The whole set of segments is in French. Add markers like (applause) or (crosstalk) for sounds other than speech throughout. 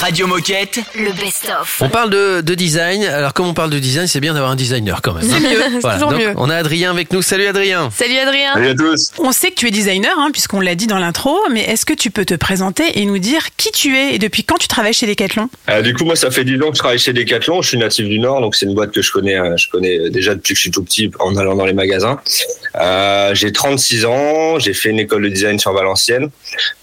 Radio Moquette. Le best-of. On parle de, de design. Alors, comme on parle de design, c'est bien d'avoir un designer quand même. C'est mieux, (laughs) c'est Voilà. toujours Donc, mieux. On a Adrien avec nous. Salut Adrien. Salut Adrien. Salut à tous. On sait que tu es designer, hein, puisqu'on l'a dit dans l'intro, mais est-ce que tu peux te présenter et nous dire qui tu es et depuis quand tu travailles chez Decathlon? Euh, du coup, moi, ça fait 10 ans que je travaille chez Decathlon. Je suis natif du Nord, donc c'est une boîte que je connais, euh, je connais déjà depuis que je suis tout petit en allant dans les magasins. Euh, j'ai 36 ans, j'ai fait une école de design sur Valenciennes.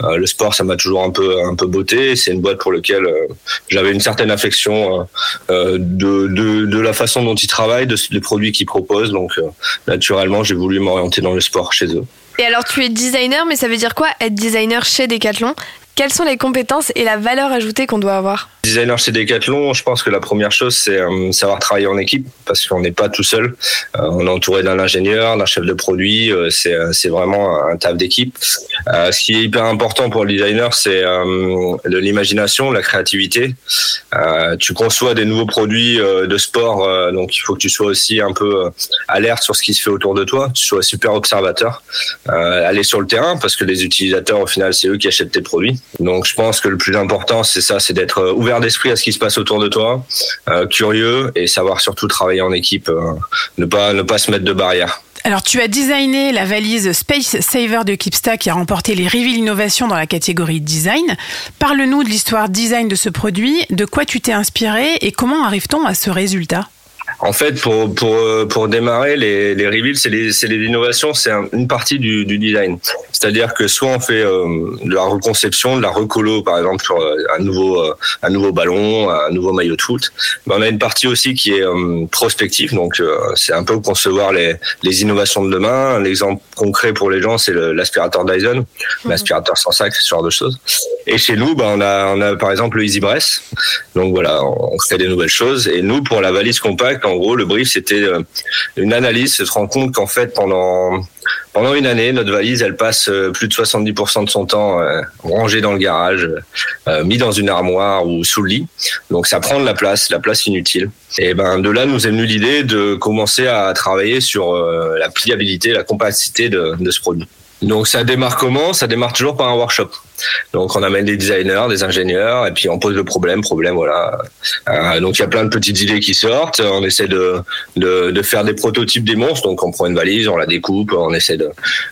Euh, le sport, ça m'a toujours un peu, un peu botté. C'est une pour laquelle euh, j'avais une certaine affection euh, euh, de la façon dont ils travaillent, de, des produits qu'ils proposent. Donc, euh, naturellement, j'ai voulu m'orienter dans le sport chez eux. Et alors, tu es designer, mais ça veut dire quoi être designer chez Decathlon? Quelles sont les compétences et la valeur ajoutée qu'on doit avoir? Designer chez Decathlon, je pense que la première chose, c'est euh, savoir travailler en équipe, parce qu'on n'est pas tout seul. Euh, on est entouré d'un ingénieur, d'un chef de produit. euh, c'est vraiment un taf d'équipe. Ce qui est hyper important pour le designer, c'est de l'imagination, la créativité. Tu conçois des nouveaux produits de sport, donc il faut que tu sois aussi un peu alerte sur ce qui se fait autour de toi, tu sois super observateur, aller sur le terrain, parce que les utilisateurs, au final, c'est eux qui achètent tes produits. Donc je pense que le plus important, c'est ça, c'est d'être euh, ouvert d'esprit à ce qui se passe autour de toi, euh, curieux et savoir surtout travailler en équipe, euh, ne pas ne pas se mettre de barrières. Alors, tu as designé la valise Space Saver de Kipsta qui a remporté les Reveal Innovation dans la catégorie design. Parle-nous de l'histoire design de ce produit, de quoi tu t'es inspiré et comment arrive-t-on à ce résultat? En fait, pour pour pour démarrer, les les reveals, c'est les c'est les innovations, c'est un- une partie du du design. C'est-à-dire que soit on fait euh, de la reconception, de la recolo, par exemple sur euh, un nouveau euh, un nouveau ballon, un nouveau maillot de foot. Mais on a une partie aussi qui est euh, prospective, donc euh, c'est un peu concevoir les les innovations de demain. L'exemple concret pour les gens, c'est l'aspirateur Dyson, l'aspirateur sans sac, ce genre de choses. Et chez nous, bah, on a on a par exemple le Easy Bress. Donc voilà, on crée des nouvelles choses. Et nous, pour la valise compacte, en gros, le brief, c'était euh, une analyse, se rendre compte qu'en fait, pendant pendant une année, notre valise, elle passe euh, plus de 70% de son temps euh, rangée dans le garage, euh, mis dans une armoire ou sous le lit. Donc ça prend de la place, la place inutile. Et ben de là, nous est venue l'idée de commencer à travailler sur la pliabilité, la compacité de, de ce produit. Donc ça démarre comment? Ça démarre toujours par un workshop. Donc on amène des designers, des ingénieurs, et puis on pose le problème, problème, voilà. Euh, donc il y a plein de petites idées qui sortent. On essaie de, de, de faire des prototypes des monstres. Donc on prend une valise, on la découpe, on essaie de,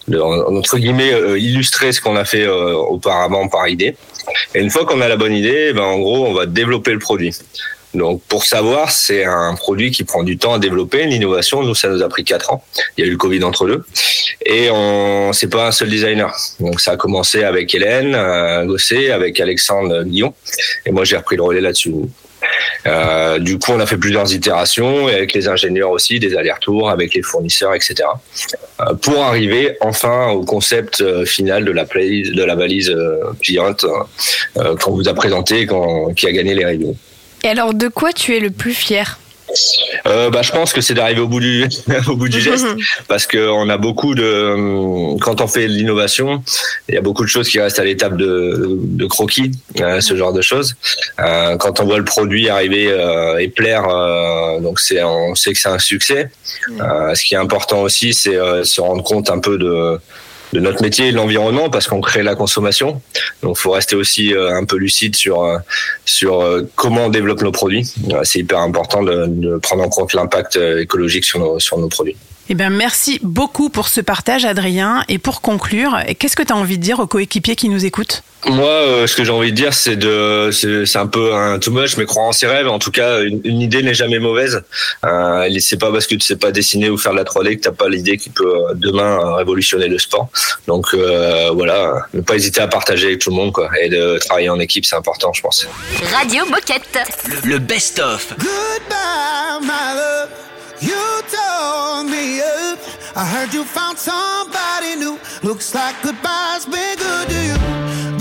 de entre guillemets euh, illustrer ce qu'on a fait euh, auparavant par idée. Et une fois qu'on a la bonne idée, ben en gros on va développer le produit. Donc pour savoir, c'est un produit qui prend du temps à développer, l'innovation. Nous, ça nous a pris quatre ans. Il y a eu le Covid entre deux, et on, c'est pas un seul designer. Donc ça a commencé avec Hélène euh, Gosset, avec Alexandre Guillon, et moi j'ai repris le relais là-dessus. Euh, du coup, on a fait plusieurs itérations et avec les ingénieurs aussi, des allers-retours avec les fournisseurs, etc. Euh, pour arriver enfin au concept final de la, de la valise euh, qu'on vous a présenté, qui a gagné les reviews. Et alors, de quoi tu es le plus fier? Euh, bah, je pense que c'est d'arriver au bout du (laughs) au bout du geste parce que on a beaucoup de quand on fait de l'innovation, il y a beaucoup de choses qui restent à l'étape de, de croquis, euh, ce genre de choses. Euh, quand on voit le produit arriver et plaire, donc c'est on sait que c'est un succès. Euh, ce qui est important aussi, c'est se rendre compte un peu de de notre métier et de l'environnement parce qu'on crée la consommation. Donc, faut rester aussi euh, un peu lucide sur euh, sur euh, comment on développe nos produits. C'est hyper important de, de prendre en compte l'impact écologique sur nos sur nos produits. Eh bien, merci beaucoup pour ce partage, Adrien. Et pour conclure, qu'est-ce que tu as envie de dire aux coéquipiers qui nous écoutent? Moi, euh, ce que j'ai envie de dire, c'est de, c'est un peu un too much, mais croire en ses rêves. En tout cas, une, une idée n'est jamais mauvaise. Euh, c'est pas parce que tu sais pas dessiner ou faire de la 3D que t'as pas l'idée qui peut euh, demain euh, révolutionner le sport. Donc euh, voilà, ne pas hésiter à partager avec tout le monde, quoi, et de travailler en équipe, c'est important, je pense. Radio Moquette. Le, le best-of. Goodbye, my love. You tore me up. I heard you found somebody new. Looks like goodbye's been good to you.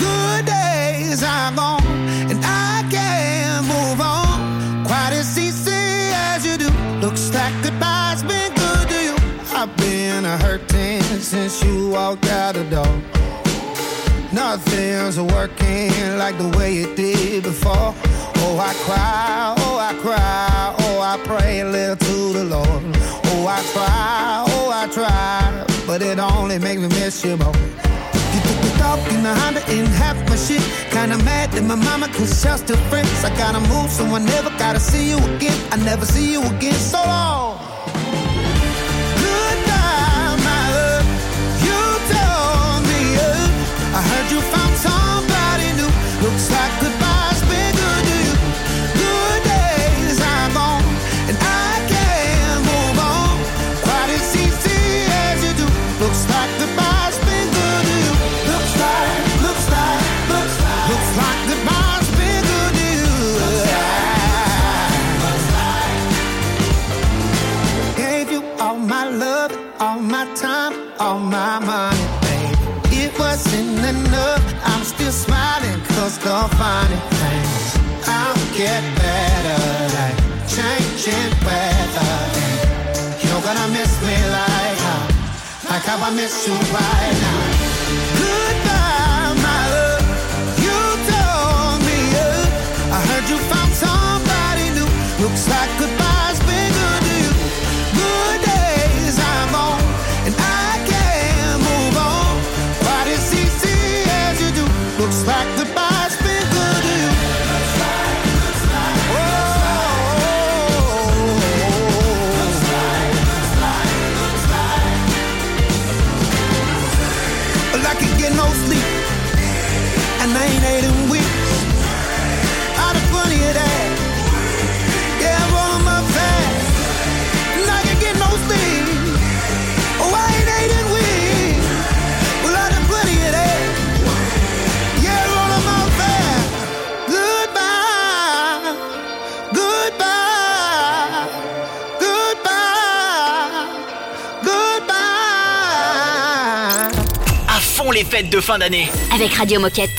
Good days are gone, and I can't move on quite as easy as you do. Looks like goodbye's been good kinda hurting since you walked out the door. Nothing's working like the way it did before. Oh, I cry, oh, I cry, oh, I pray a little to the Lord. Oh, I try, oh, I try, but it only makes me miss you more. You took the dog in the Honda and half my shit. Kinda mad that my mama cause y'all still friends. I gotta move, so I never gotta see you again. I never see you again, so long. I miss you. Les fêtes de fin d'année. Avec Radio Moquette.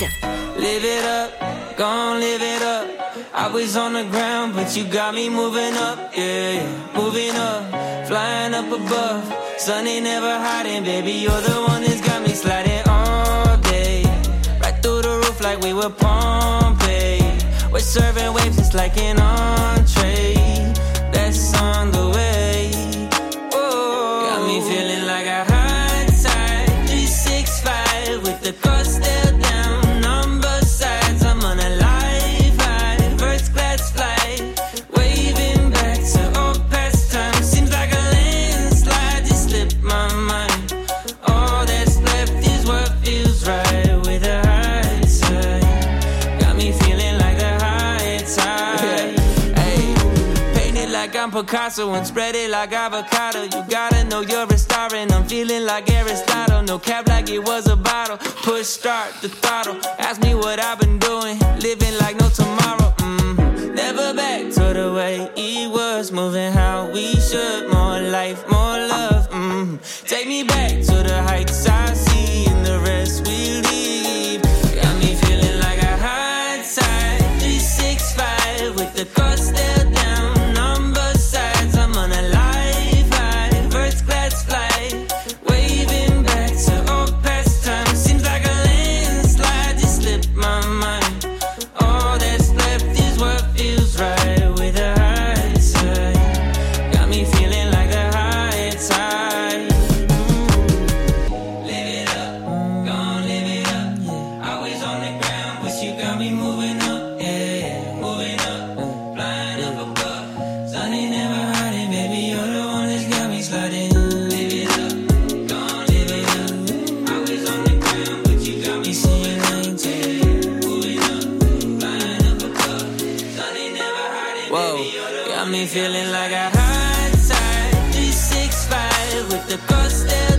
Live it up, gon' live it up. I was on the ground, but you got me moving up, yeah, yeah. Moving up, flying up above. Sun ain't never hiding, baby. You're the one that's got me sliding all day. Right through the roof like we were Pompeii. We're serving waves just like an entree. Picasso and spread it like avocado. You gotta know you're a star and I'm feeling like Aristotle. No cap like it was a bottle. Push start the throttle. Ask me what I've been doing. Living like no tomorrow. Mm. Never back to the way it was. Moving how we should. More life, more love. Mm. Take me back to the heights Whoa, got me feeling like a high tide. 365 with the bus still.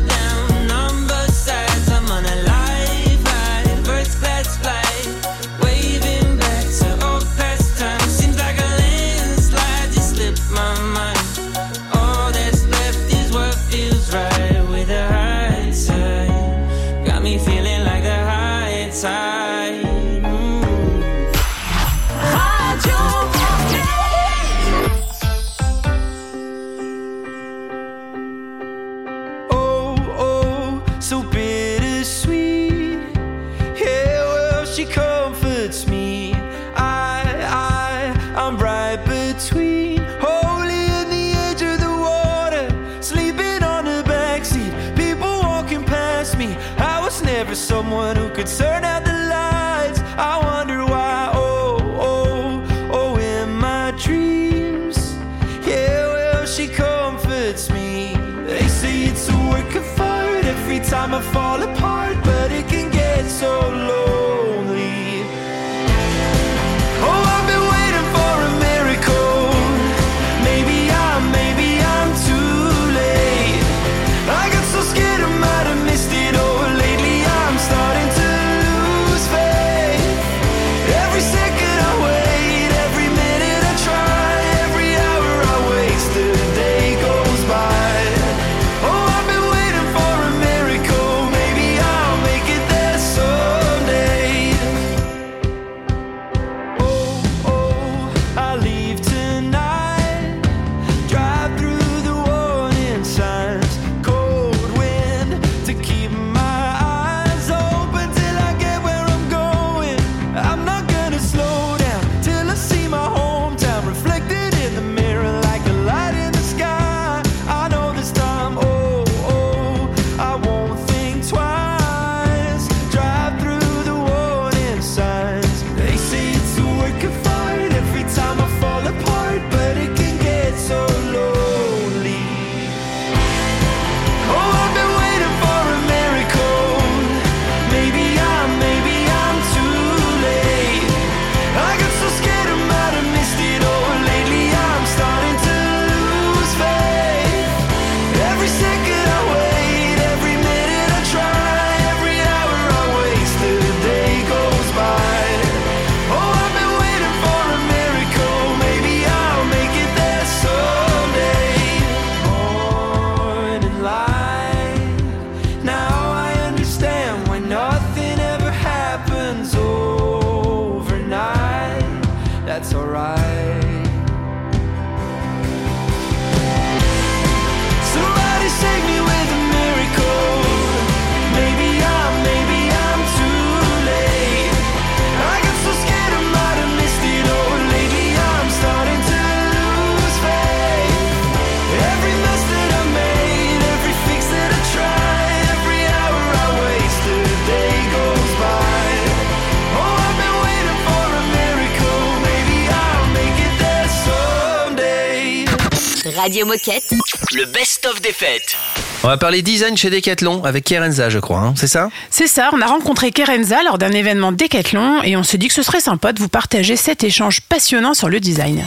Radio Moquette. Le best-of des fêtes. On va parler design chez Decathlon avec Kerenza, je crois, hein, c'est ça C'est ça, on a rencontré Kerenza lors d'un événement Decathlon et on s'est dit que ce serait sympa de vous partager cet échange passionnant sur le design.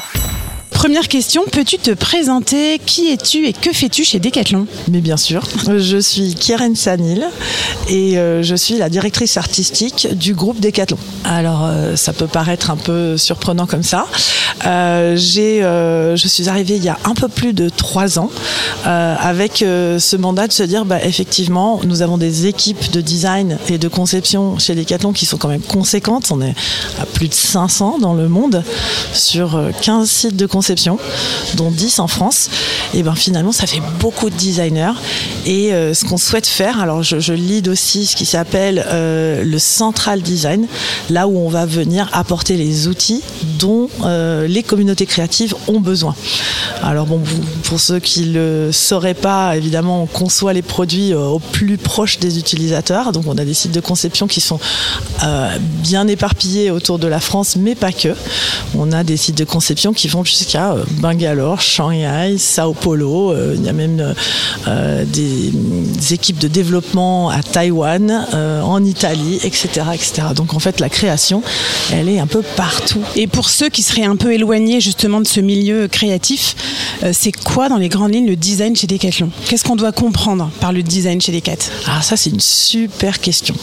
Première question, peux-tu te présenter? Qui es-tu et que fais-tu chez Decathlon? Mais bien sûr, je suis Kieren Sanil et euh, je suis la directrice artistique du groupe Decathlon. Alors euh, ça peut paraître un peu surprenant comme ça. Euh, j'ai, je suis arrivée il y a un peu plus de trois ans avec ce mandat de se dire bah, effectivement nous avons des équipes de design et de conception chez Decathlon qui sont quand même conséquentes. On est à plus de 500 dans le monde sur euh, 15 sites de conception, dont 10 en France. Et ben finalement ça fait beaucoup de designers et euh, ce qu'on souhaite faire, alors je, lead aussi ce qui s'appelle euh, le central design, là où on va venir apporter les outils dont euh, les communautés créatives ont besoin. Alors bon, pour ceux qui le sauraient pas, évidemment, on conçoit les produits au plus proche des utilisateurs. Donc on a des sites de conception qui sont bien éparpillés autour de la France, mais pas que. On a des sites de conception qui vont jusqu'à euh, Bangalore, Shanghai, Sao Paulo. Euh, il y a même euh, des, des équipes de développement à Taïwan, en Italie, etc., etc. Donc en fait, la création, elle est un peu partout. Et pour ceux qui seraient un peu éloignés justement de ce milieu créatif, c'est quoi dans les grandes lignes le design chez Decathlon? Qu'est-ce qu'on doit comprendre par le design chez Decat? Ah ça c'est une super question.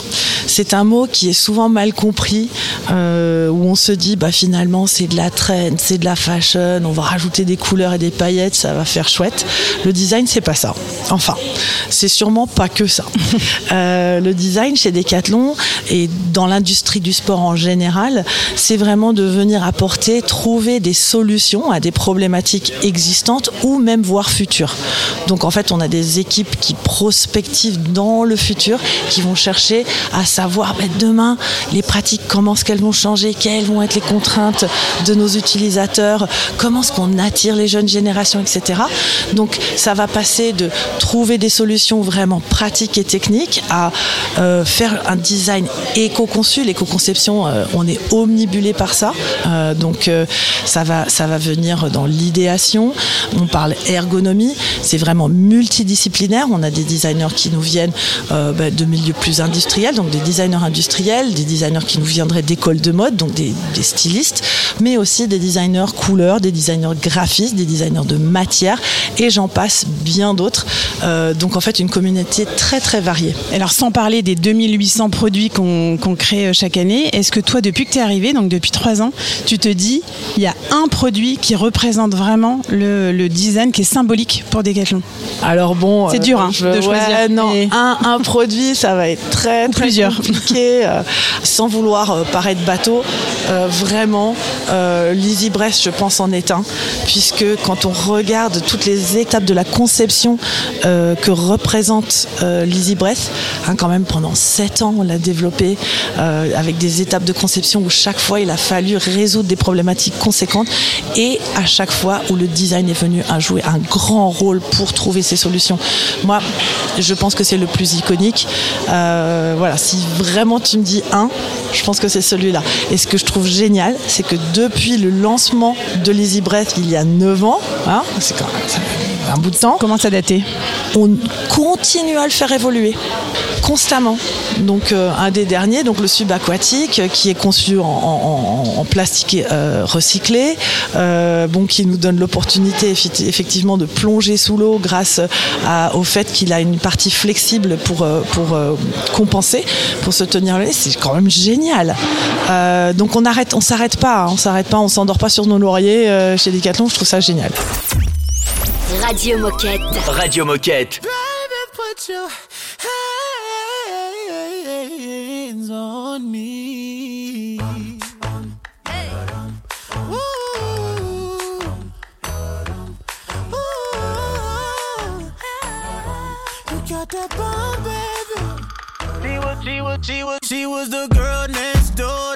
C'est un mot qui est souvent mal compris, euh, où on se dit bah finalement c'est de la trend, c'est de la fashion, on va rajouter des couleurs et des paillettes, ça va faire chouette. Le design c'est pas ça. Enfin, c'est sûrement pas que ça. (laughs) Euh, le design chez Decathlon et dans l'industrie du sport en général, c'est vraiment de venir apporter, trouver des solutions à des problématiques existantes ou même voire futures. Donc en fait, on a des équipes qui prospectivent dans le futur, qui vont chercher à savoir ben, demain les pratiques, comment est-ce qu'elles vont changer, quelles vont être les contraintes de nos utilisateurs, comment qu'on attire les jeunes générations, etc. Donc ça va passer de trouver des solutions vraiment pratiques et techniques, à euh, faire un design éco-conçu. L'éco-conception, euh, on est omnibulé par ça. Euh, donc ça, va, ça va venir dans l'idéation. On parle ergonomie. C'est vraiment multidisciplinaire. On a des designers qui nous viennent bah, de milieux plus industriels, donc des designers industriels, des designers qui nous viendraient d'écoles de mode, donc des, des stylistes, mais aussi des designers couleurs, des designers graphistes, des designers de matière, et j'en passe bien d'autres. Euh, donc en fait, une communauté très très variée. Alors sans parler des 2800 produits qu'on crée euh, chaque année, est-ce que toi, depuis que tu es arrivé, donc depuis trois ans, tu te dis, il y a un produit qui représente vraiment le, le design, qui est symbolique pour Decathlon? Alors bon, C'est euh, dur hein, je- de choisir. ouais, non, mais- un, un produit, ça va être très, très plusieurs. compliqué. euh, sans vouloir euh, paraître bateau, euh, vraiment, euh, l'Easy Brest, je pense, en est un, puisque quand on regarde toutes les étapes de la conception euh, que représente euh, l'Easy Brest, hein, quand même pendant sept ans, on l'a développé euh, avec des étapes de conception où chaque fois il a fallu résoudre des problématiques conséquentes et à chaque fois où le design est venu à jouer un grand rôle pour trouver ces solutions. Moi, je pense que c'est le plus iconique. Euh, voilà, si vraiment tu me dis un, je pense que c'est celui-là. Et ce que je trouve génial, c'est que depuis le lancement de l'Easy Breath il y a 9 ans, hein, c'est quand même un bout de temps, Comment ça dater on continue à le faire évoluer constamment. Donc euh, un des derniers, donc le subaquatique, euh, qui est conçu en, en- en- en plastique euh, recyclé, euh, bon, qui nous donne l'opportunité effectivement de plonger sous l'eau grâce à- au fait qu'il a une partie flexible pour, pour compenser, pour se tenir le nez. C'est quand même génial. Donc on arrête, on s'arrête pas, hein, on s'arrête pas, on s'endort pas sur nos lauriers chez Decathlon. Je trouve ça génial. Radio Moquette. Radio Moquette. Baby, put your hands on me. Ooh. Ooh. You got that bomb, baby. She was, she was, she was, she was the girl next door.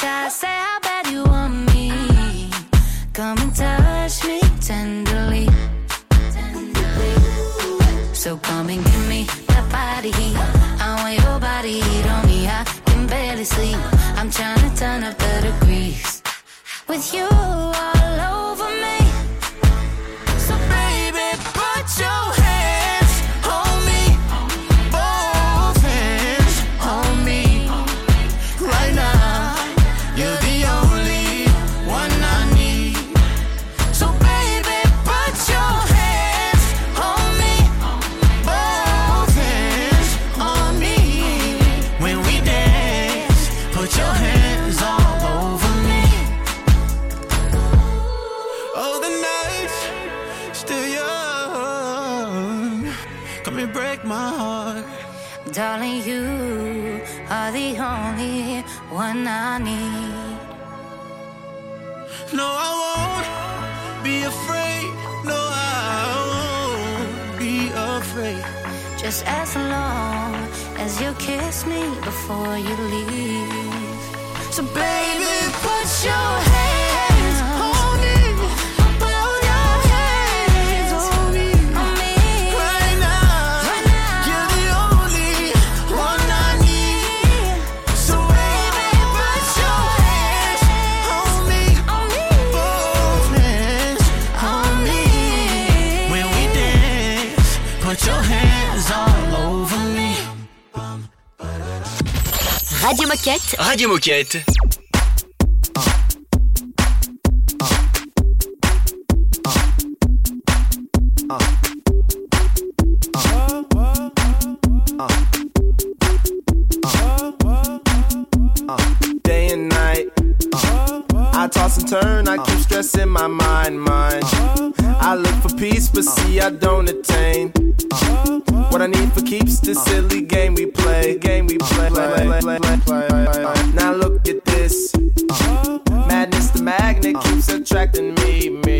shy, say how bad you want me. Come and touch me tenderly. So come and give me that body heat. I want your body heat on me. I can barely sleep. I'm trying to turn up the degrees. With you me before you leave. So, baby, put your Radio Moquette. Radio Moquette. Day and night. I toss and turn, I keep stressing my mind, mind. I look for peace, but see, I don't attain. What I need for keeps this uh. silly game we play. Uh. Game we play. Uh. Now look at this. Madness, the magnet keeps attracting me, me.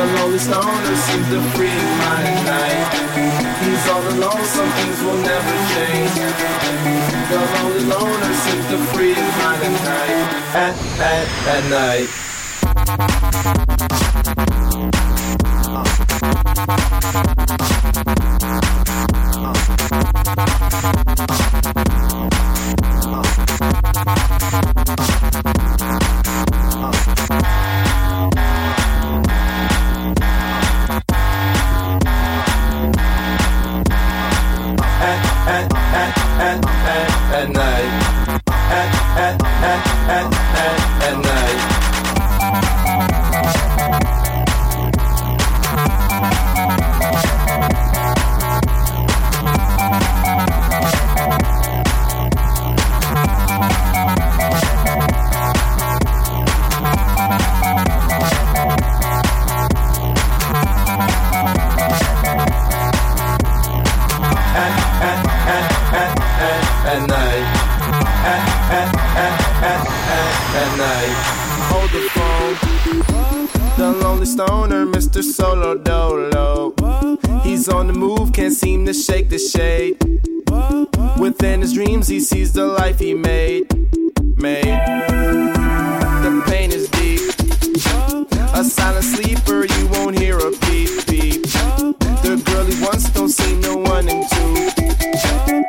The lonely stoner seems to free at night. He's all alone, some things will never change. The lonely loner seems to free at night. At, at, at night. At, and, and, and. Stoner, Mr. Solo Dolo. He's on the move, can't seem to shake the shade. Within his dreams, he sees the life he made. Made. The pain is deep. A silent sleeper, you won't hear a beep beep. The girl he wants don't seem to want him to.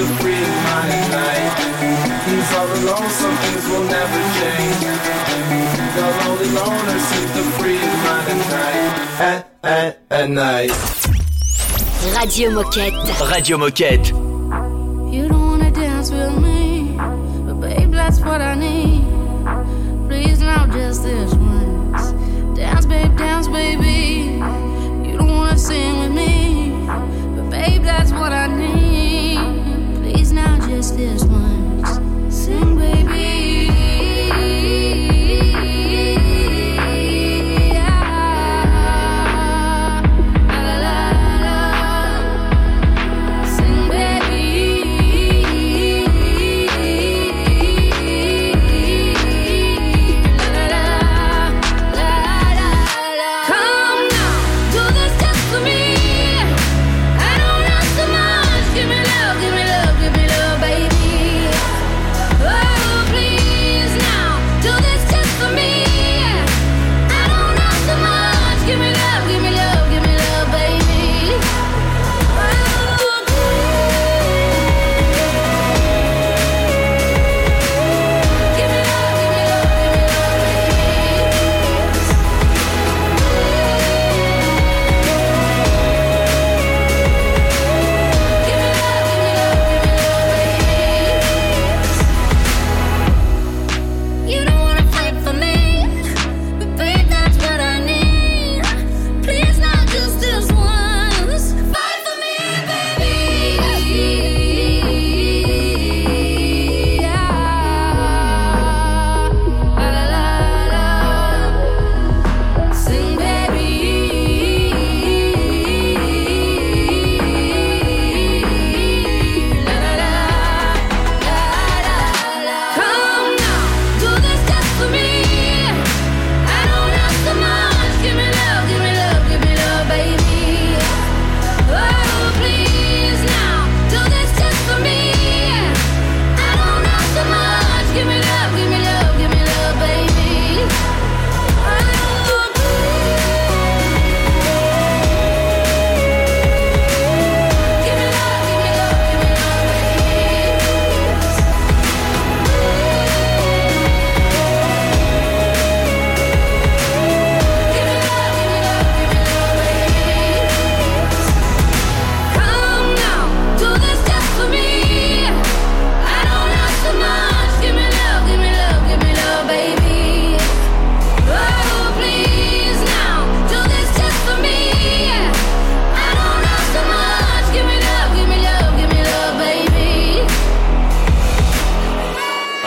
Stoner seems free mind at night. He's all alone, some things will never change. The lonely loner seems to free mind at night. At, at, at night. Radio Moquette. Radio Moquette. You don't wanna dance with me, but babe, that's what I need. is this?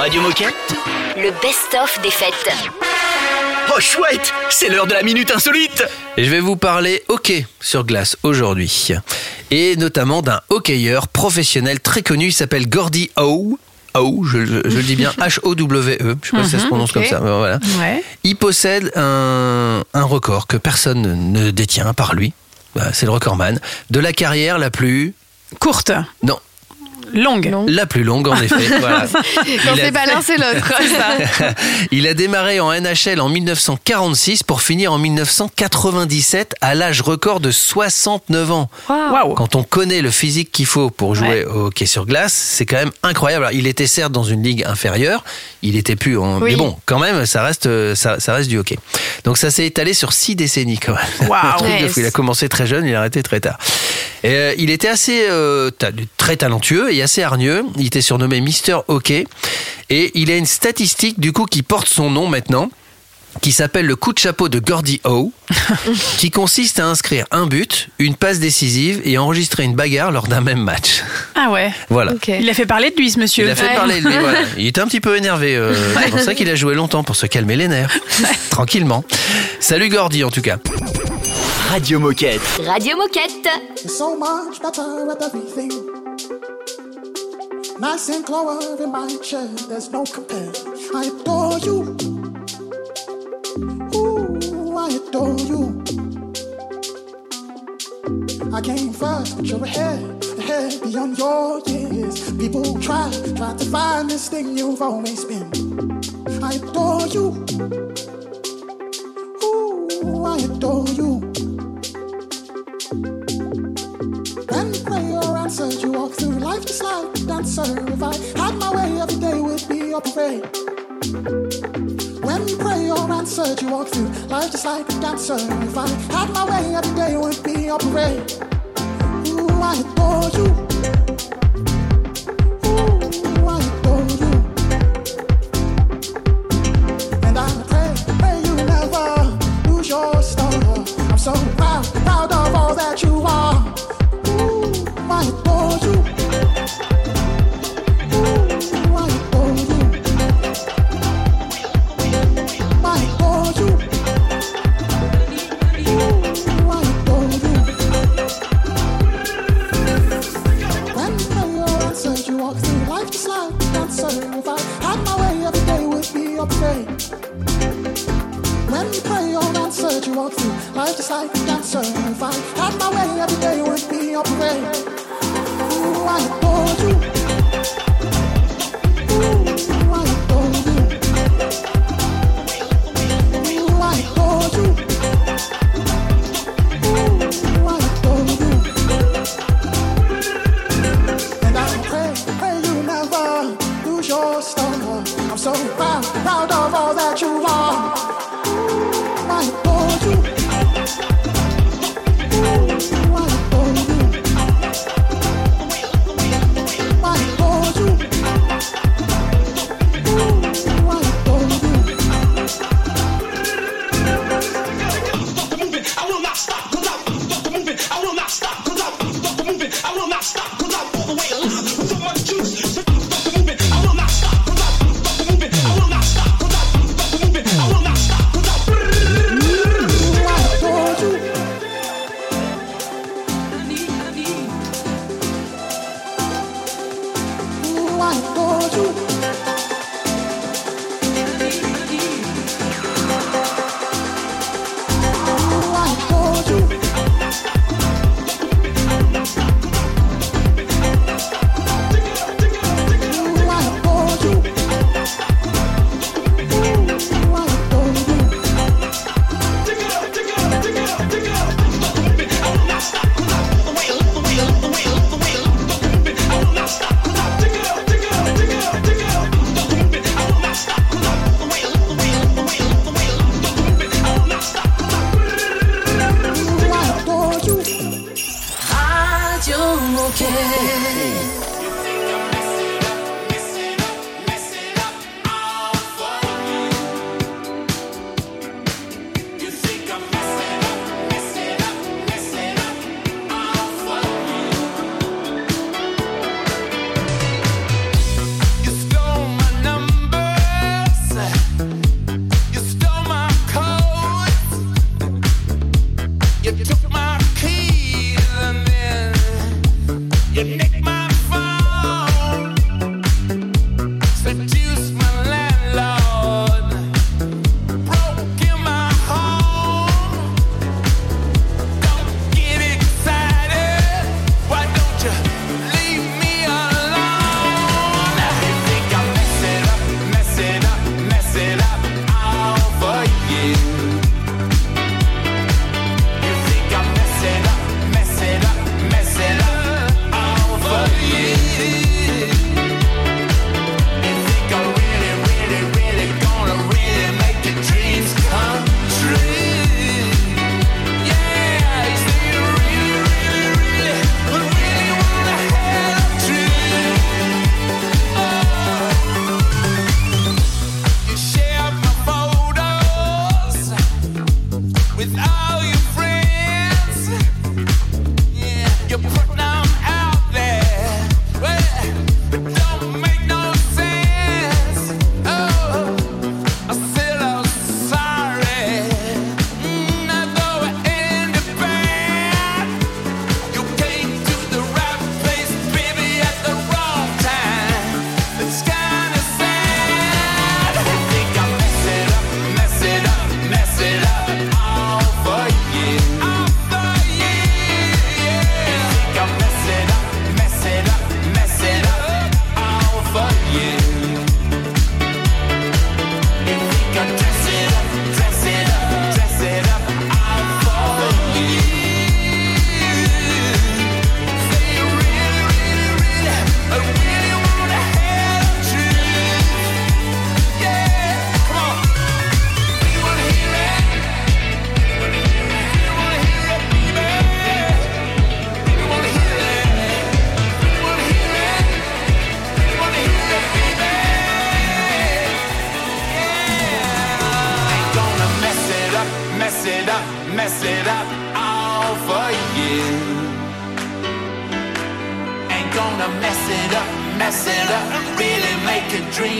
Radio Moquette Le best-of des fêtes. Oh chouette C'est l'heure de la minute insolite Et je vais vous parler hockey sur glace aujourd'hui. Et notamment d'un hockeyeur professionnel très connu, il s'appelle Gordy Howe. Howe, je, je- je le dis bien (laughs) H-O-W-E, je sais pas si ça se Mhm, prononce comme ça, mais voilà. Ouais. Il possède un, un record que personne ne détient à part lui. Bah, C'est le recordman de la carrière la plus Courte. non Longue. la plus longue en effet. (laughs) Voilà. Quand Il a- c'est pas (laughs) l'un, c'est l'autre. (laughs) Il a démarré en NHL en 1946 pour finir en 1997 à l'âge record de 69 ans. Quand on connaît le physique qu'il faut pour jouer au hockey sur glace, c'est quand même incroyable. Alors, il était certes dans une ligue inférieure, il était plus en... Oui. Mais bon, quand même, ça reste, ça, ça reste du hockey. Donc ça s'est étalé sur six décennies quand même. Yes. Il a commencé très jeune, il a arrêté très tard. Et, euh, il était assez euh, très talentueux et assez hargneux. Il était surnommé Mister Hockey. Et il a une statistique du coup qui porte son nom maintenant qui s'appelle le coup de chapeau de Gordy Howe, (laughs) qui consiste à inscrire un but, une passe décisive et enregistrer une bagarre lors d'un même match. Ah ouais. Voilà. Il a fait parler de lui, ce monsieur. Il a fait Ouais. parler de lui, voilà. Il était un petit peu énervé. euh, (laughs) c'est pour ça qu'il a joué longtemps, pour se calmer les nerfs. Tranquillement. Salut Gordy, en tout cas. Radio Moquette. Radio Moquette. So much. Nice and in my chair, there's no compare. I adore you. Ooh, I adore you. I came first, but you're ahead, ahead beyond your years. People try, try to find this thing you've always been. I adore you. Ooh, I adore you. Walk through life just like a dancer. If I had my way, every day would be a parade. Ooh, I adore you.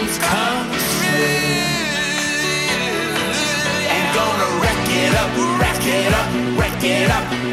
truth through. And gonna rack it up, rack it up, rack it up.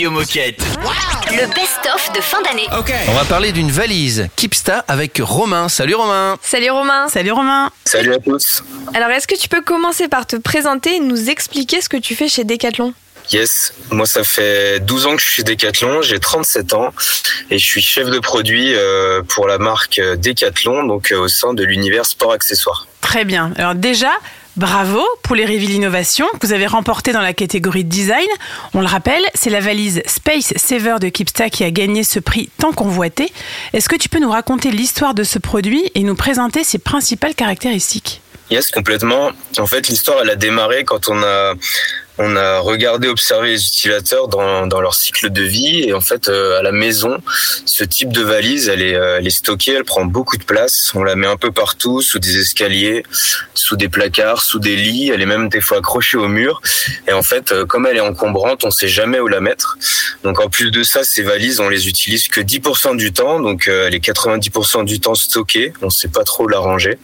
Radio Moquette. Le best-of de fin d'année. On va parler d'une valise Kipsta avec Romain. Salut Romain. Salut Romain. Salut Romain. Salut à tous. Alors, est-ce que tu peux commencer par te présenter et nous expliquer ce que tu fais chez Decathlon? Yes, moi ça fait 12 ans que je suis Decathlon, j'ai 37 ans et je suis chef de produit euh, pour la marque Decathlon, donc euh, au sein de l'univers sport accessoires. Très bien. Alors déjà, bravo pour les Reveal Innovation que vous avez remporté dans la catégorie design. On le rappelle, c'est la valise Space Saver de Kipsta qui a gagné ce prix tant convoité. Est-ce que tu peux nous raconter l'histoire de ce produit et nous présenter ses principales caractéristiques? Yes, complètement. En fait, l'histoire, elle a démarré quand on a on a regardé, observé les utilisateurs dans, dans leur cycle de vie et en fait euh, à la maison, ce type de valise, elle est, euh, elle est stockée, elle prend beaucoup de place. On la met un peu partout, sous des escaliers, sous des placards, sous des lits. Elle est même des fois accrochée au mur. Et en fait, euh, comme elle est encombrante, on sait jamais où la mettre. Donc en plus de ça, ces valises, on les utilise que 10% du temps, donc euh, elle est 90% du temps stockée. On sait pas trop la ranger.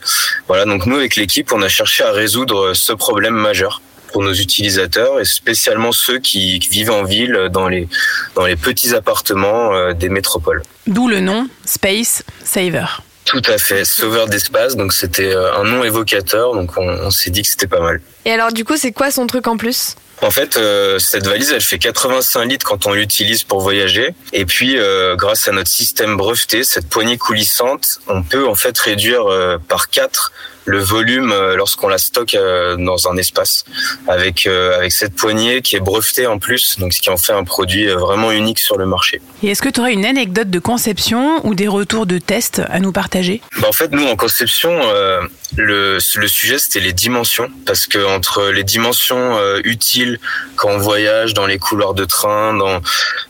Voilà. Donc nous, avec l'équipe, on a cherché à résoudre ce problème majeur pour nos utilisateurs et spécialement ceux qui vivent en ville dans les dans les petits appartements euh, des métropoles. D'où le nom Space Saver. Tout à fait, sauveur d'espace. Donc c'était euh, un nom évocateur. Donc on, on s'est dit que c'était pas mal. Et alors, du coup, c'est quoi son truc en plus? En fait, euh, cette valise, elle fait 85 litres quand on l'utilise pour voyager. Et puis, euh, grâce à notre système breveté, cette poignée coulissante, on peut en fait réduire euh, par 4 le volume euh, lorsqu'on la stocke euh, dans un espace avec euh, avec cette poignée qui est brevetée en plus, donc ce qui en fait un produit vraiment unique sur le marché. Et est-ce que tu aurais une anecdote de conception ou des retours de tests à nous partager? Bah, en fait, nous en conception, euh, le, le sujet c'était les dimensions, parce que entre les dimensions euh, utiles quand on voyage dans les couloirs de train, dans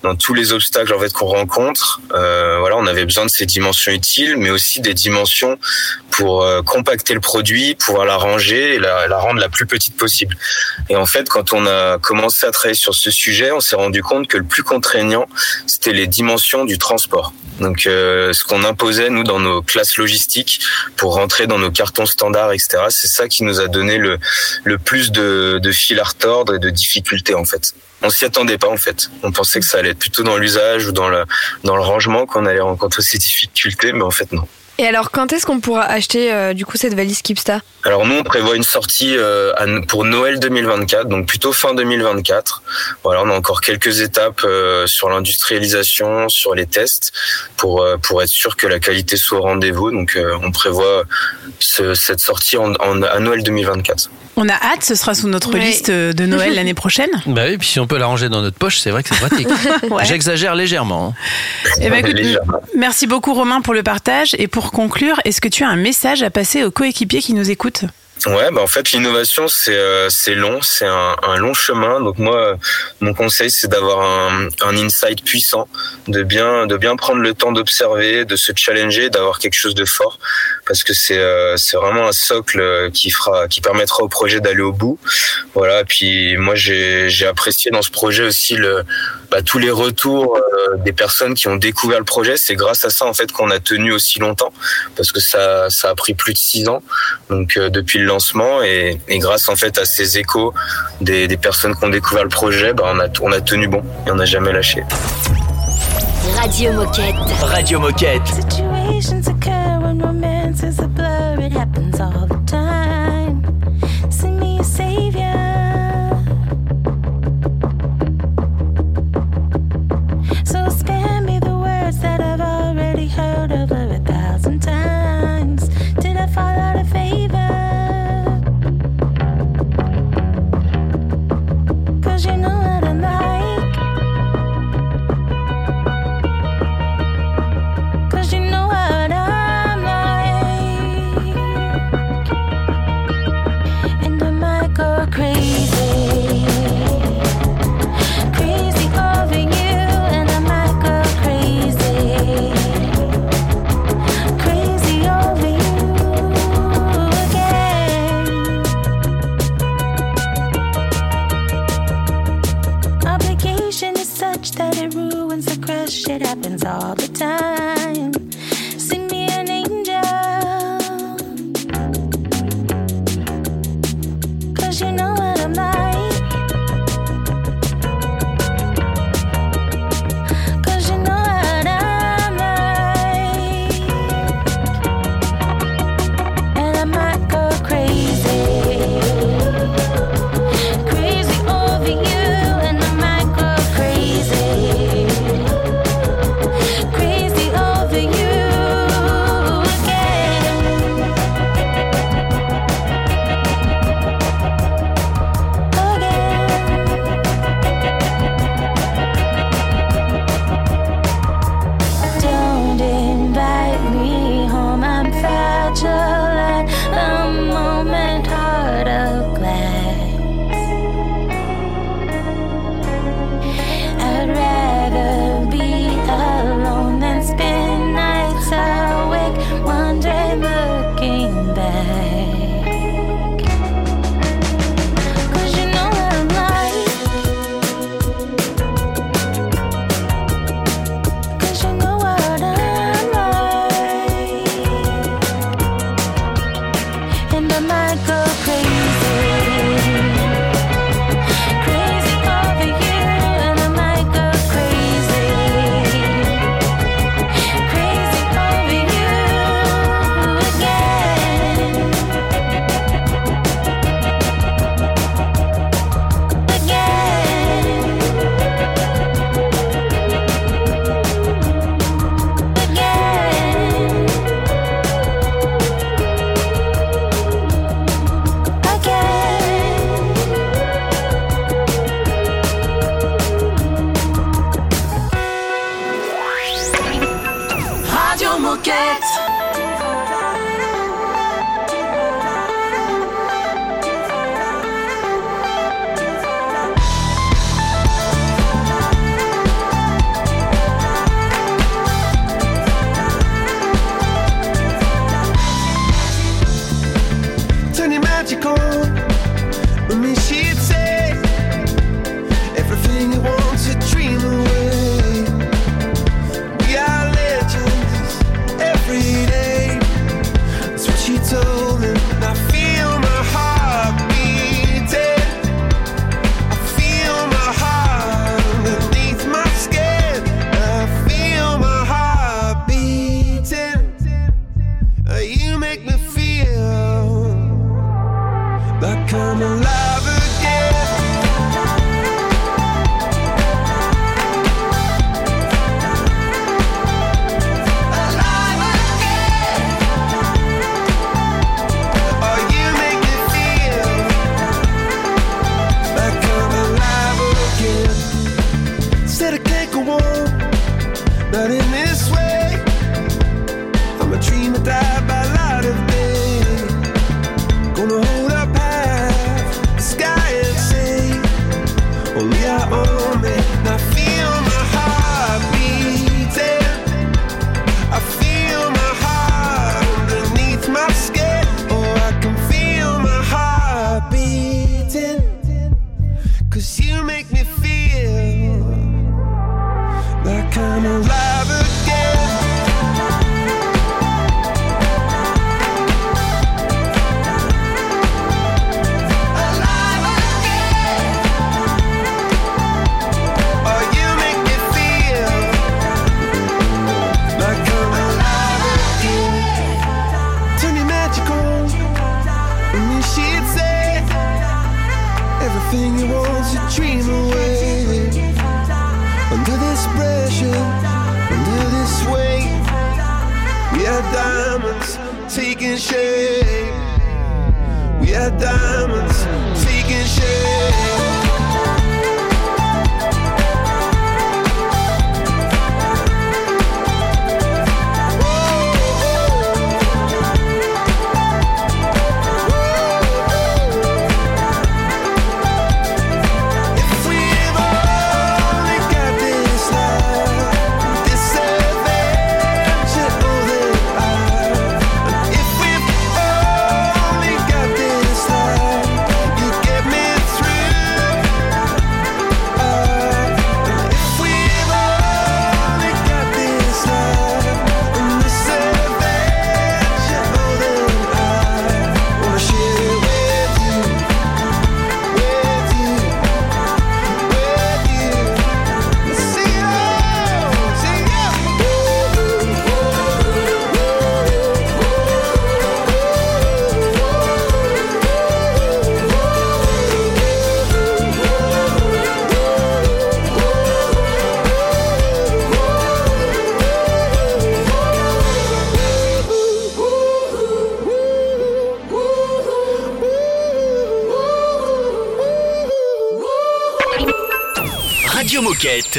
dans tous les obstacles en fait qu'on rencontre, euh, voilà, on avait besoin de ces dimensions utiles, mais aussi des dimensions pour euh, compacter le produit, pouvoir la ranger et la, la rendre la plus petite possible. Et en fait, quand on a commencé à travailler sur ce sujet, on s'est rendu compte que le plus contraignant, c'était les dimensions du transport. Donc, euh, ce qu'on imposait nous dans nos classes logistiques pour rentrer dans nos cartons standards, etc. C'est ça qui nous a donné le le plus de, de fil à retordre et de difficultés en fait. On s'y attendait pas en fait. On pensait que ça allait être plutôt dans l'usage ou dans le dans le rangement qu'on allait rencontrer ces difficultés, mais en fait non. Et alors, quand est-ce qu'on pourra acheter euh, du coup cette valise Kipsta? Alors nous, on prévoit une sortie euh, pour Noël 2024, donc plutôt fin 2024. Voilà, on a encore quelques étapes euh, sur l'industrialisation, sur les tests, pour pour être sûr que la qualité soit au rendez-vous. Donc on prévoit ce- cette sortie en- à Noël 2024. On a hâte, ce sera sous notre Ouais. liste de Noël l'année prochaine. (laughs) Bah oui, puis si on peut la ranger dans notre poche, c'est vrai que c'est pratique. (laughs) Ouais. J'exagère légèrement. hein. Eh ben, écoute, Légèrement. merci beaucoup Romain pour le partage. Et pour conclure, est-ce que tu as un message à passer aux coéquipiers qui nous écoutent? Ouais, bah en fait l'innovation c'est euh, c'est long, c'est un, un long chemin. Donc moi, mon conseil c'est d'avoir un, un insight puissant, de bien de bien prendre le temps d'observer, de se challenger, d'avoir quelque chose de fort, parce que c'est euh, c'est vraiment un socle qui fera qui permettra au projet d'aller au bout. Voilà. Puis moi j'ai j'ai apprécié dans ce projet aussi le bah, tous les retours euh, des personnes qui ont découvert le projet. C'est grâce à ça en fait qu'on a tenu aussi longtemps, parce que ça ça a pris plus de six ans donc euh, depuis le lancement et, et grâce en fait à ces échos des, des personnes qui ont découvert le projet, bah, on a on a tenu bon et on n'a jamais lâché. Radio Moquette. Radio Moquette. back.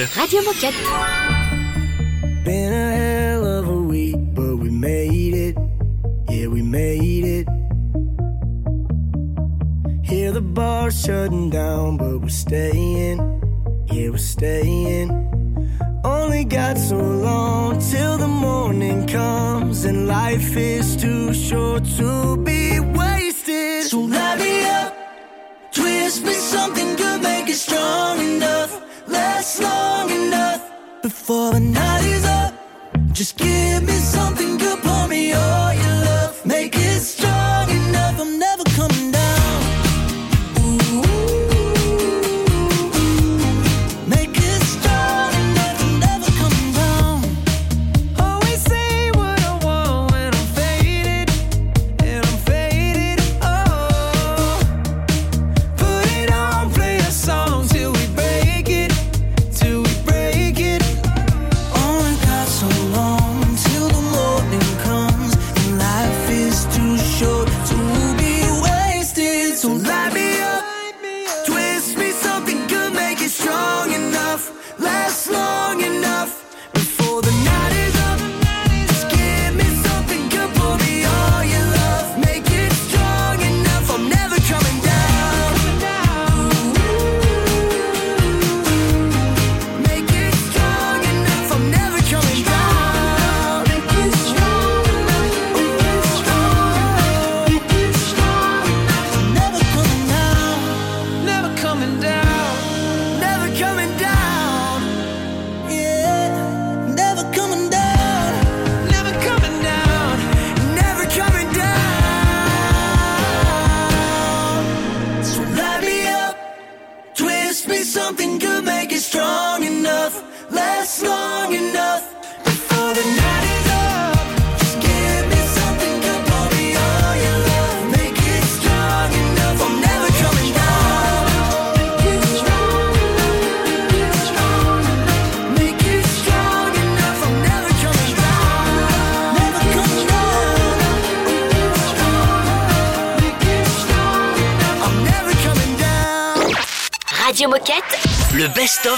Radio Moquette.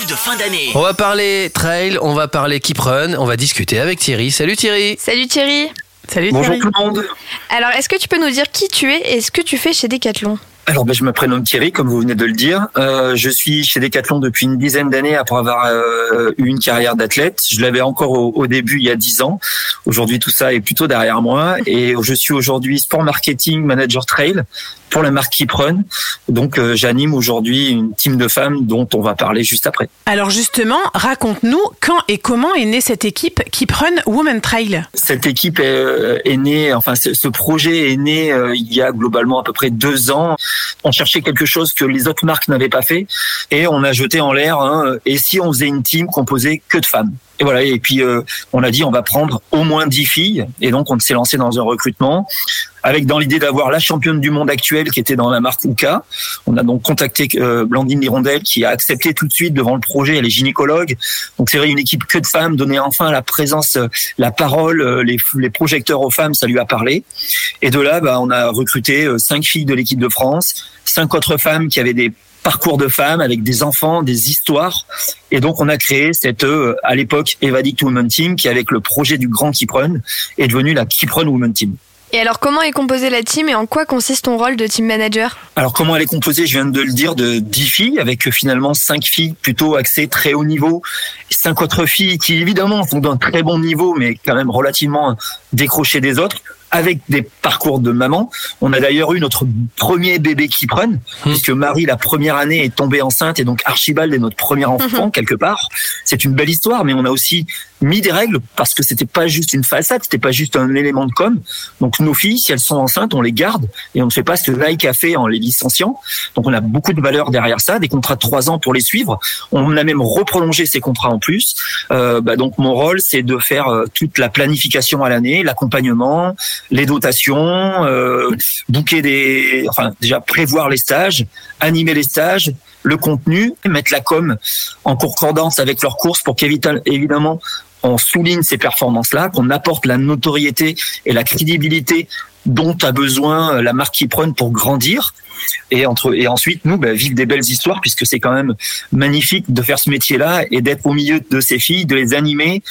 De fin d'année. On va parler trail, on va parler keep run, on va discuter avec Thierry. Salut Thierry. Salut Thierry. Salut Bonjour Thierry. tout le monde. Alors, est-ce que tu peux nous dire qui tu es et ce que tu fais chez Decathlon? Alors, ben, je me prénomme Thierry, comme vous venez de le dire. Euh, je suis chez Decathlon depuis une dizaine d'années après avoir euh, eu une carrière d'athlète. Je l'avais encore au, au début il y a dix ans. Aujourd'hui, tout ça est plutôt derrière moi. Et je suis aujourd'hui sport marketing manager trail pour la marque Keeprun. Donc, euh, j'anime aujourd'hui une team de femmes dont on va parler juste après. Alors justement, raconte-nous quand et comment est née cette équipe qui prenne Women Trail. Cette équipe est, est née, enfin ce, projet est né euh, il y a globalement à peu près deux ans. On cherchait quelque chose que les autres marques n'avaient pas fait et on a jeté en l'air. hein, et si on faisait une team composée que de femmes et voilà. Et puis euh, on a dit on va prendre au moins dix filles. Et donc on s'est lancé dans un recrutement avec dans l'idée d'avoir la championne du monde actuelle qui était dans la marque Uka. On a donc contacté euh, Blandine Lirondelle qui a accepté tout de suite devant le projet. Elle est gynécologue. Donc c'est vrai une équipe que de femmes, donner enfin la présence, euh, la parole, euh, les, les projecteurs aux femmes, ça lui a parlé. Et de là, bah, on a recruté euh, cinq filles de l'équipe de France, cinq autres femmes qui avaient des parcours de femmes avec des enfants, des histoires. Et donc, on a créé cette, euh, à l'époque, Evadict Women Team, qui, avec le projet du Grand Keep Run, est devenue la Keep Run Women Team. Et alors, comment est composée la team et en quoi consiste ton rôle de team manager? Alors comment elle est composée? Je viens de le dire de 10 filles avec euh, finalement cinq filles plutôt axées très haut niveau, et cinq autres filles qui évidemment sont d'un très bon niveau mais quand même relativement décrochées des autres avec des parcours de maman. On a d'ailleurs eu notre premier bébé qui prenne, puisque Marie, la première année, est tombée enceinte et donc Archibald est notre premier enfant quelque part. C'est une belle histoire, mais on a aussi mis des règles parce que c'était pas juste une façade, c'était pas juste un élément de com. Donc nos filles, si elles sont enceintes, on les garde et on ne fait pas ce like a fait en les licenciant. Donc on a beaucoup de valeur derrière ça, des contrats de trois ans pour les suivre. On a même reprolongé ces contrats en plus. Euh, bah donc mon rôle, c'est de faire euh, toute la planification à l'année, l'accompagnement, les dotations, euh, booker des, enfin déjà prévoir les stages, animer les stages, le contenu, mettre la com en concordance avec leurs courses pour qu'évidemment on souligne ces performances-là, qu'on apporte la notoriété et la crédibilité dont a besoin euh, la marque qui pour grandir. Et, entre, et ensuite, nous, bah, vivre des belles histoires, puisque c'est quand même magnifique de faire ce métier-là et d'être au milieu de ces filles, de les animer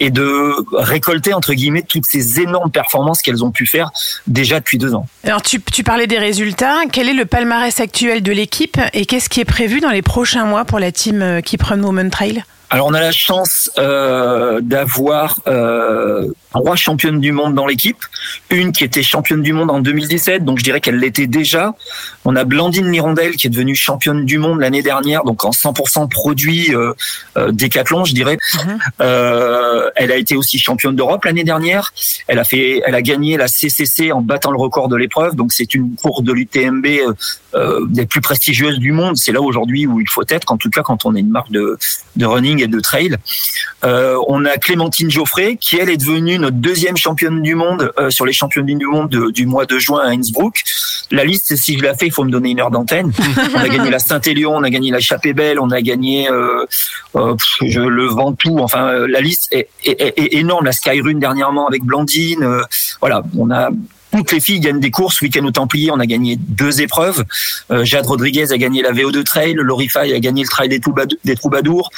et de récolter, entre guillemets, toutes ces énormes performances qu'elles ont pu faire déjà depuis deux ans. Alors tu, tu parlais des résultats. Quel est le palmarès actuel de l'équipe et qu'est-ce qui est prévu dans les prochains mois pour la team euh, Keep Run Women Trail? Alors on a la chance euh, d'avoir euh, trois championnes du monde dans l'équipe, une qui était championne du monde en 2017, donc je dirais qu'elle l'était déjà. On a Blandine Mirondelle qui est devenue championne du monde l'année dernière, donc en 100% produit euh, euh, décathlon, je dirais. Euh, elle a été aussi championne d'Europe l'année dernière. Elle a fait, elle a gagné la CCC en battant le record de l'épreuve, donc c'est une course de l'UTMB euh, euh, des plus prestigieuses du monde. C'est là aujourd'hui où il faut être, en tout cas quand on est une marque de, de running et de trail. Euh, on a Clémentine Geoffrey qui elle est devenue notre deuxième championne du monde euh, sur les championnes du monde de- du mois de juin à Innsbruck. La liste, si je la fais, il faut me donner une heure d'antenne. (laughs) on a gagné la Saint-Élion, on a gagné la Chapée Belle, on a gagné je, le Ventoux. Enfin, la liste est, est- est- est énorme. La Skyrun dernièrement avec Blandine. voilà, on a toutes les filles gagnent des courses. Week-end au Templier, on a gagné deux épreuves. Euh, Jade Rodriguez a gagné la VO2 Trail. Laurie Faye a gagné le Trail des, Troubad- des Troubadours.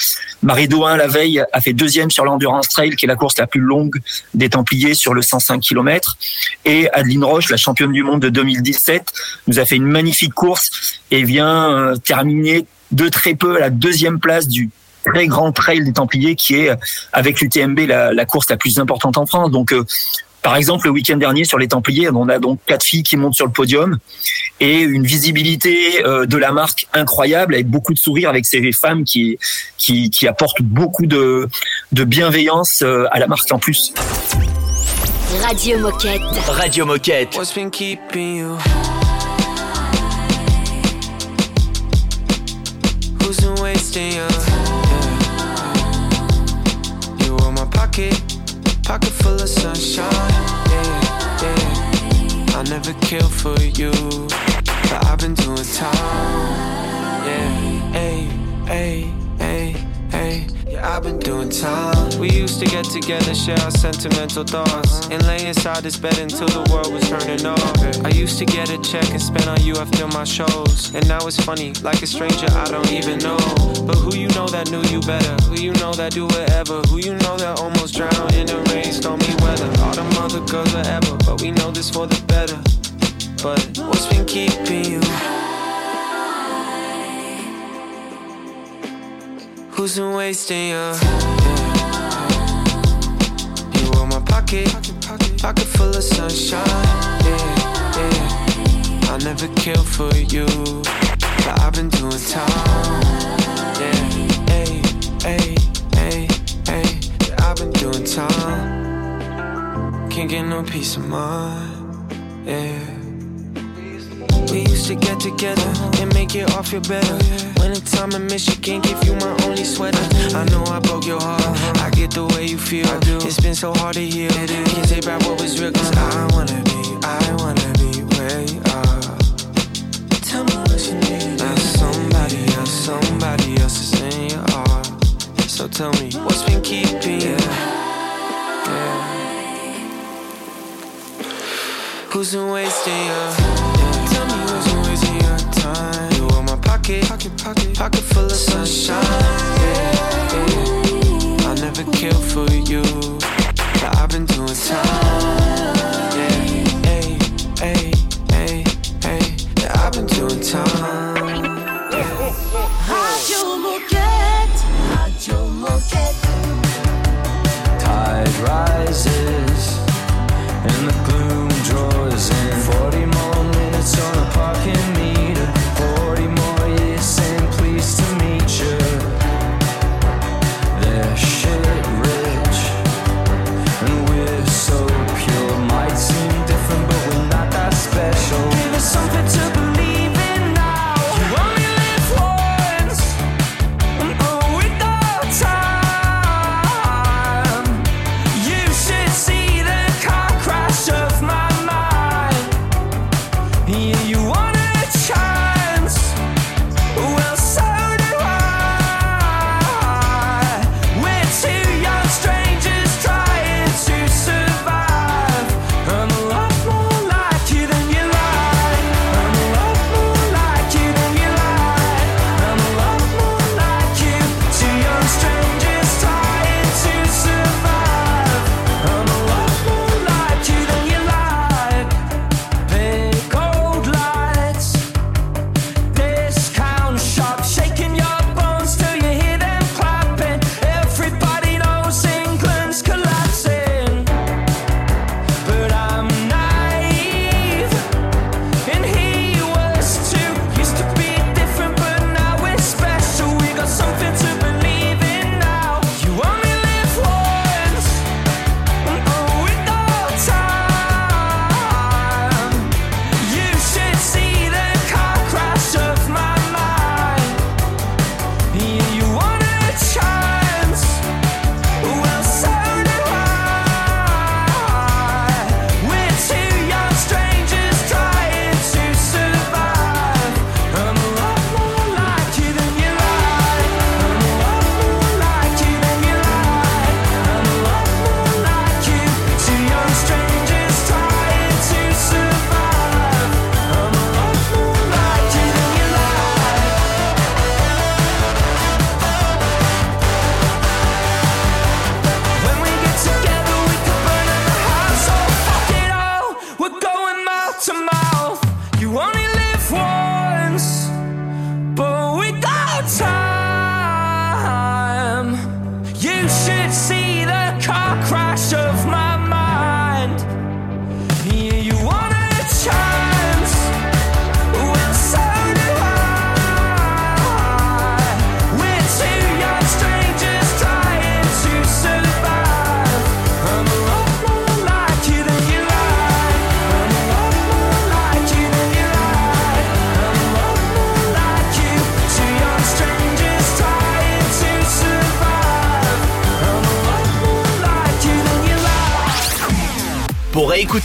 Marie Doin, la veille, a fait deuxième sur l'Endurance Trail, qui est la course la plus longue des Templiers sur le 105 km. Et Adeline Roche, la championne du monde de 2017, nous a fait une magnifique course et vient euh, terminer de très peu à la deuxième place du très grand trail des Templiers qui est euh, avec l'UTMB la, la course la plus importante en France. Donc par exemple, le week-end dernier sur les Templiers, on a donc quatre filles qui montent sur le podium et une visibilité euh, de la marque incroyable avec beaucoup de sourires avec ces femmes qui qui, qui apportent beaucoup de, de bienveillance euh, à la marque en plus. Radio Moquette. Radio Moquette. What's been keeping you? Who's been wasting you? Yeah. You were my pocket, pocket full of sunshine. Kill for you, but I've been doing time. Yeah, hey, hey, hey, hey. I've been doing time. We used to get together, share our sentimental thoughts, and lay inside this bed until the world was turning off. I used to get a check and spend on you after my shows, and now it's funny, like a stranger I don't even know. But who you know that knew you better? Who you know that do whatever? Who you know that almost drowned in the rain, stormy weather? All them other girls forever, but we know this for the better. But what's been keeping you? Who's been wasting your time? You were my pocket, pocket full of sunshine. Yeah, yeah. I'll never kill for you, but I've been doing time. Yeah, hey, hey. Yeah, I've been doing time. Can't get no peace of mind. Yeah. We used to get together and make it all feel better. Winter time in Michigan, give you my only sweater. I know I broke your heart. I get the way you feel. It's been so hard to heal. Can't take back what was real, cause I wanna be, I wanna be where you are. Tell me what you need. Now somebody else, somebody else is in your heart. So tell me, what's been keeping you? Yeah. Who's been wasting your Tell pocket, pocket, pocket, pocket full of sunshine. Yeah, yeah. I'll never kill for you But I've been doing time. Yeah, hey, hey, hey, hey. Yeah, I've been doing time